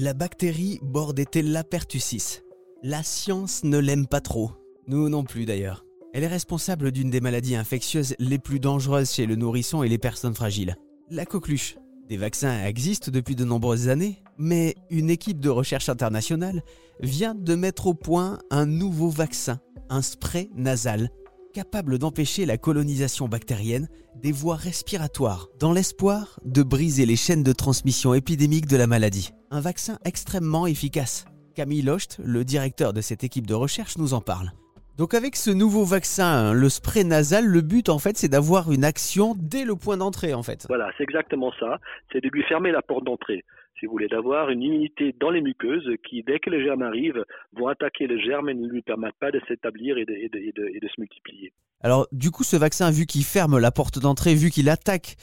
la bactérie Bordetella pertussis. La science ne l'aime pas trop. Nous non plus d'ailleurs. Elle est responsable d'une des maladies infectieuses les plus dangereuses chez le nourrisson et les personnes fragiles. La coqueluche. Des vaccins existent depuis de nombreuses années, mais une équipe de recherche internationale vient de mettre au point un nouveau vaccin, un spray nasal, capable d'empêcher la colonisation bactérienne des voies respiratoires, dans l'espoir de briser les chaînes de transmission épidémique de la maladie. Un vaccin extrêmement efficace. Camille Locht, le directeur de cette équipe de recherche, nous en parle. Donc avec ce nouveau vaccin, le spray nasal, le but en fait c'est d'avoir une action dès le point d'entrée en fait. Voilà, c'est exactement ça. C'est de lui fermer la porte d'entrée si vous voulez, d'avoir une immunité dans les muqueuses qui, dès que les germes arrivent, vont attaquer le germe et ne lui permettent pas de s'établir et de, se multiplier. Alors, du coup, ce vaccin, vu qu'il ferme la porte d'entrée, vu qu'il attaque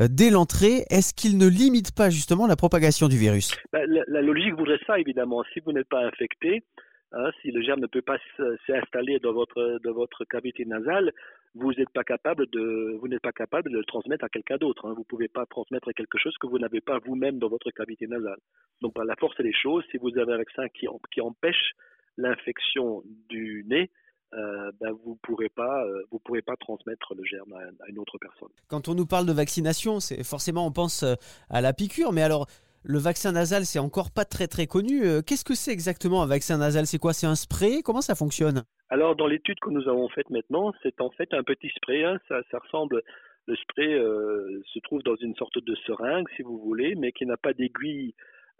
euh, dès l'entrée, est-ce qu'il ne limite pas justement la propagation du virus? Ben, la, logique voudrait ça, évidemment. Si vous n'êtes pas infecté, hein, si le germe ne peut pas s'installer dans votre, dans votre cavité nasale, vous n'êtes pas capable de pas capable de le transmettre à quelqu'un d'autre. Hein. Vous ne pouvez pas transmettre quelque chose que vous n'avez pas vous-même dans votre cavité nasale. Donc par la force des choses, si vous avez un vaccin qui, empêche l'infection du nez, euh, ben vous pourrez euh, pourrez pas transmettre le germe à, une autre personne. Quand on nous parle de vaccination, forcément on pense euh, à la piqûre, mais alors le vaccin nasal, c'est encore pas très très connu. Qu'est-ce que c'est exactement un vaccin nasal? C'est quoi? C'est un spray? Comment ça fonctionne? Alors, dans l'étude que nous avons faite maintenant, c'est en fait un petit spray. Hein. ça, ça, ressemble, le spray euh, se trouve dans une sorte de seringue, si vous voulez, mais qui n'a pas d'aiguille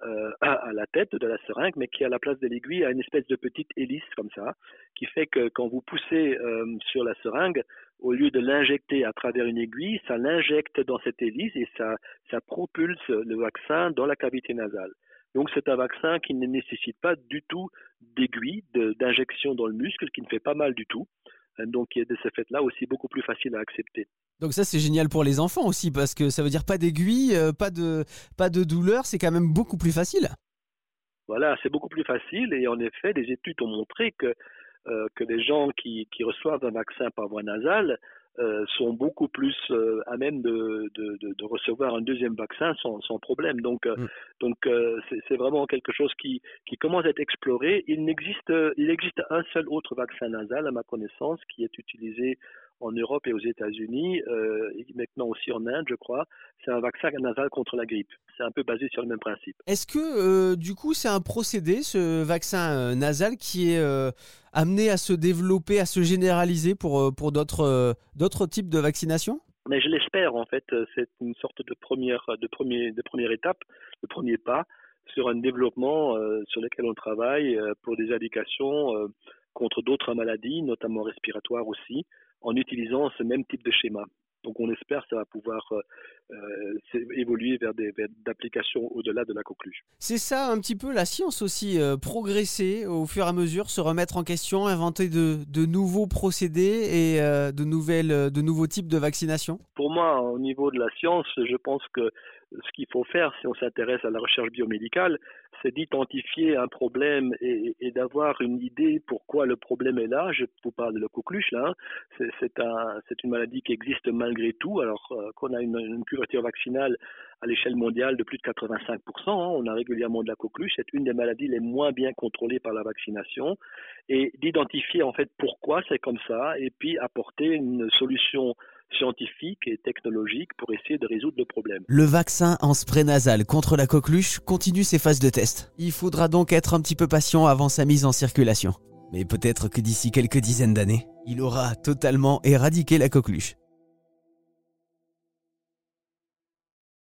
euh, à, la tête de la seringue, mais qui à la place de l'aiguille a une espèce de petite hélice comme ça, qui fait que quand vous poussez euh, sur la seringue, au lieu de l'injecter à travers une aiguille, ça l'injecte dans cette hélice et ça, propulse le vaccin dans la cavité nasale. Donc c'est un vaccin qui ne nécessite pas du tout d'aiguille, d'injection dans le muscle, qui ne fait pas mal du tout. Euh, donc qui est de ce fait-là aussi beaucoup plus facile à accepter. Donc ça c'est génial pour les enfants aussi parce que ça veut dire pas d'aiguille, euh, pas de pas de douleur, c'est quand même beaucoup plus facile. Voilà, c'est beaucoup plus facile et en effet, des études ont montré que euh, que les gens qui, qui reçoivent un vaccin par voie nasale euh, sont beaucoup plus euh, à même de, de, de, recevoir un deuxième vaccin sans, sans problème. Donc, mm. donc c'est vraiment quelque chose qui, qui commence à être exploré. Il n'existe, il existe un seul autre vaccin nasal, à ma connaissance, qui est utilisé en Europe et aux États-Unis, euh, et maintenant aussi en Inde, je crois. C'est un vaccin nasal contre la grippe. C'est un peu basé sur le même principe. Est-ce que, euh, du coup, c'est un procédé, ce vaccin euh, nasal, qui est amené à se développer, à se généraliser pour, pour d'autres, d'autres types de vaccinations mais je l'espère en fait, c'est une sorte de première, de premier, de première étape, de premier pas sur un développement sur lequel on travaille pour des indications contre d'autres maladies, notamment respiratoires aussi, en utilisant ce même type de schéma. Donc on espère que ça va pouvoir euh, euh, évoluer vers des applications au-delà de la coqueluche. C'est ça un petit peu la science aussi, euh, progresser au fur et à mesure, se remettre en question, inventer de, de nouveaux procédés et de, nouvelles, de nouveaux types de vaccination? Pour moi, au niveau de la science, je pense que ce qu'il faut faire si on s'intéresse à la recherche biomédicale, c'est d'identifier un problème et, d'avoir une idée pourquoi le problème est là. Je vous parle de la coqueluche là. Hein. C'est une maladie qui existe malgré tout. Alors euh, qu'on a une, couverture vaccinale à l'échelle mondiale de plus de 85%, hein. on a régulièrement de la coqueluche. C'est une des maladies les moins bien contrôlées par la vaccination. Et d'identifier en fait pourquoi c'est comme ça et puis apporter une solution scientifique et technologique pour essayer de résoudre le problème. Le vaccin en spray nasal contre la coqueluche continue ses phases de test. Il faudra donc être un petit peu patient avant sa mise en circulation. Mais peut-être que d'ici quelques dizaines d'années, il aura totalement éradiqué la coqueluche.